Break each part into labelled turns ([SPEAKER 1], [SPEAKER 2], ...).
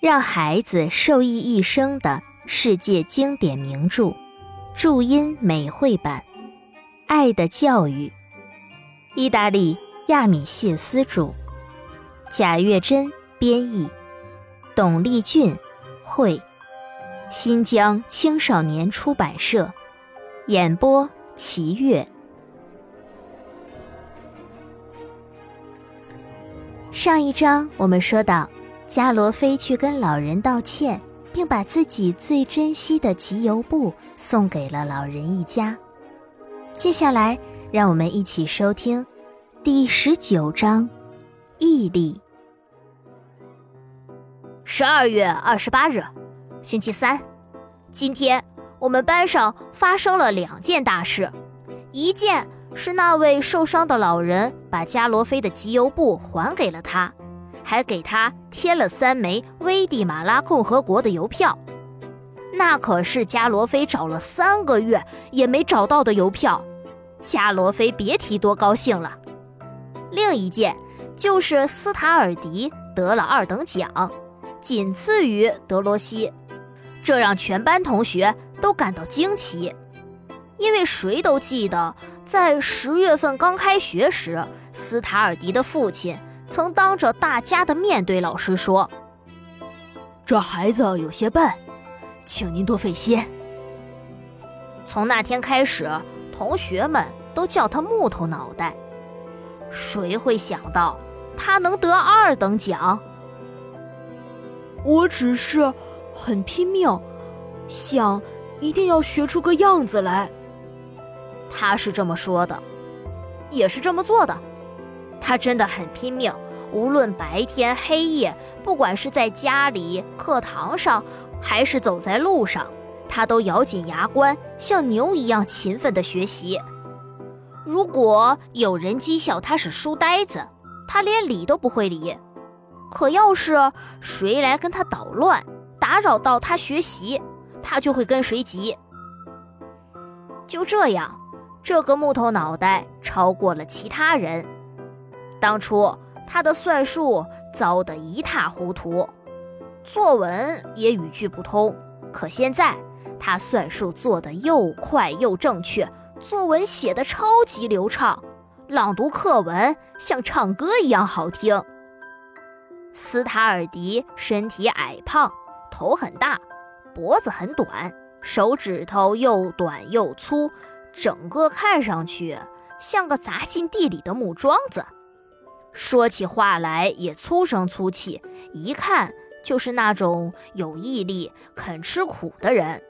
[SPEAKER 1] 让孩子受益一生的世界经典名著，注音美绘版，《爱的教育》，意大利亚米谢斯著，贾月珍编译，董丽俊绘，新疆青少年出版社演播，齐月。上一章我们说到。加罗菲去跟老人道歉，并把自己最珍惜的集邮簿送给了老人一家。接下来，让我们一起收听第十九章：毅力。
[SPEAKER 2] 十二月二十八日，星期三，今天我们班上发生了两件大事。一件是那位受伤的老人把加罗菲的集邮簿还给了他。还给他贴了三枚危地马拉共和国的邮票，那可是加罗菲找了三个月也没找到的邮票，加罗菲别提多高兴了。另一件就是斯塔尔迪得了二等奖，仅次于德罗西，这让全班同学都感到惊奇，因为谁都记得在十月份刚开学时，斯塔尔迪的父亲。曾当着大家的面对老师说：“
[SPEAKER 3] 这孩子有些笨，请您多费心。”
[SPEAKER 2] 从那天开始，同学们都叫他“木头脑袋”。谁会想到他能得二等奖？
[SPEAKER 3] 我只是很拼命，想一定要学出个样子来。
[SPEAKER 2] 他是这么说的，也是这么做的。他真的很拼命，无论白天黑夜，不管是在家里、课堂上，还是走在路上，他都咬紧牙关，像牛一样勤奋地学习。如果有人讥笑他是书呆子，他连理都不会理；可要是谁来跟他捣乱，打扰到他学习，他就会跟谁急。就这样，这个木头脑袋超过了其他人。当初他的算术糟得一塌糊涂，作文也语句不通。可现在他算术做得又快又正确，作文写得超级流畅，朗读课文像唱歌一样好听。斯塔尔迪身体矮胖，头很大，脖子很短，手指头又短又粗，整个看上去像个砸进地里的木桩子。说起话来也粗声粗气，一看就是那种有毅力、肯吃苦的人。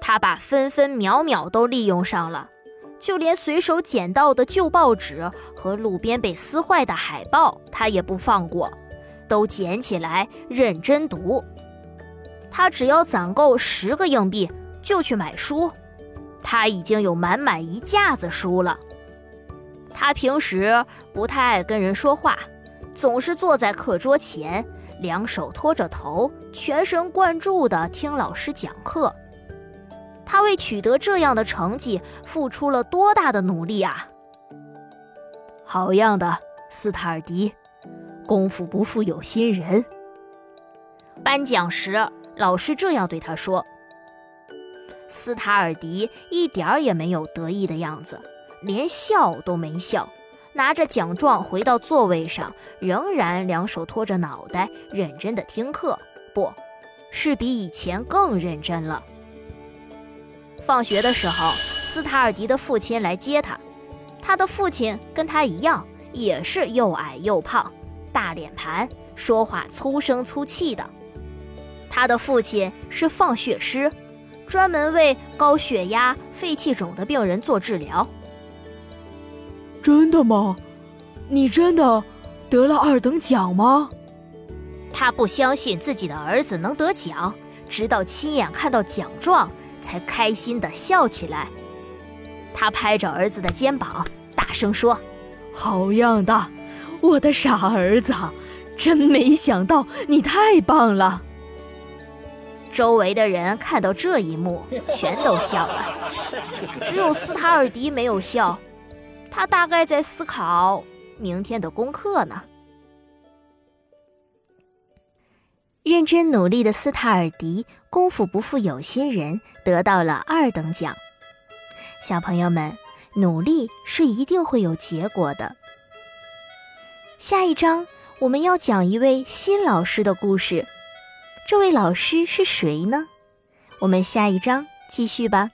[SPEAKER 2] 他把分分秒秒都利用上了，就连随手捡到的旧报纸和路边被撕坏的海报，他也不放过，都捡起来认真读。他只要攒够十个硬币，就去买书。他已经有满满一架子书了。他平时不太爱跟人说话，总是坐在课桌前，两手托着头，全神贯注地听老师讲课。他为取得这样的成绩付出了多大的努力啊！
[SPEAKER 3] 好样的，斯塔尔迪，功夫不负有心人。
[SPEAKER 2] 颁奖时，老师这样对他说。斯塔尔迪一点儿也没有得意的样子。连笑都没笑，拿着奖状回到座位上，仍然两手托着脑袋，认真的听课。不是比以前更认真了。放学的时候，斯塔尔迪的父亲来接他。他的父亲跟他一样，也是又矮又胖，大脸盘，说话粗声粗气的。他的父亲是放血师，专门为高血压、肺气肿的病人做治疗。
[SPEAKER 3] 真的吗？你真的得了二等奖吗？
[SPEAKER 2] 他不相信自己的儿子能得奖，直到亲眼看到奖状，才开心的笑起来。他拍着儿子的肩膀，大声说：“
[SPEAKER 3] 好样的，我的傻儿子！真没想到你太棒了。”
[SPEAKER 2] 周围的人看到这一幕，全都笑了，只有斯塔尔迪没有笑。他大概在思考明天的功课呢。
[SPEAKER 1] 认真努力的斯塔尔迪功夫不负有心人，得到了二等奖。小朋友们，努力是一定会有结果的。下一章我们要讲一位新老师的故事，这位老师是谁呢？我们下一章继续吧。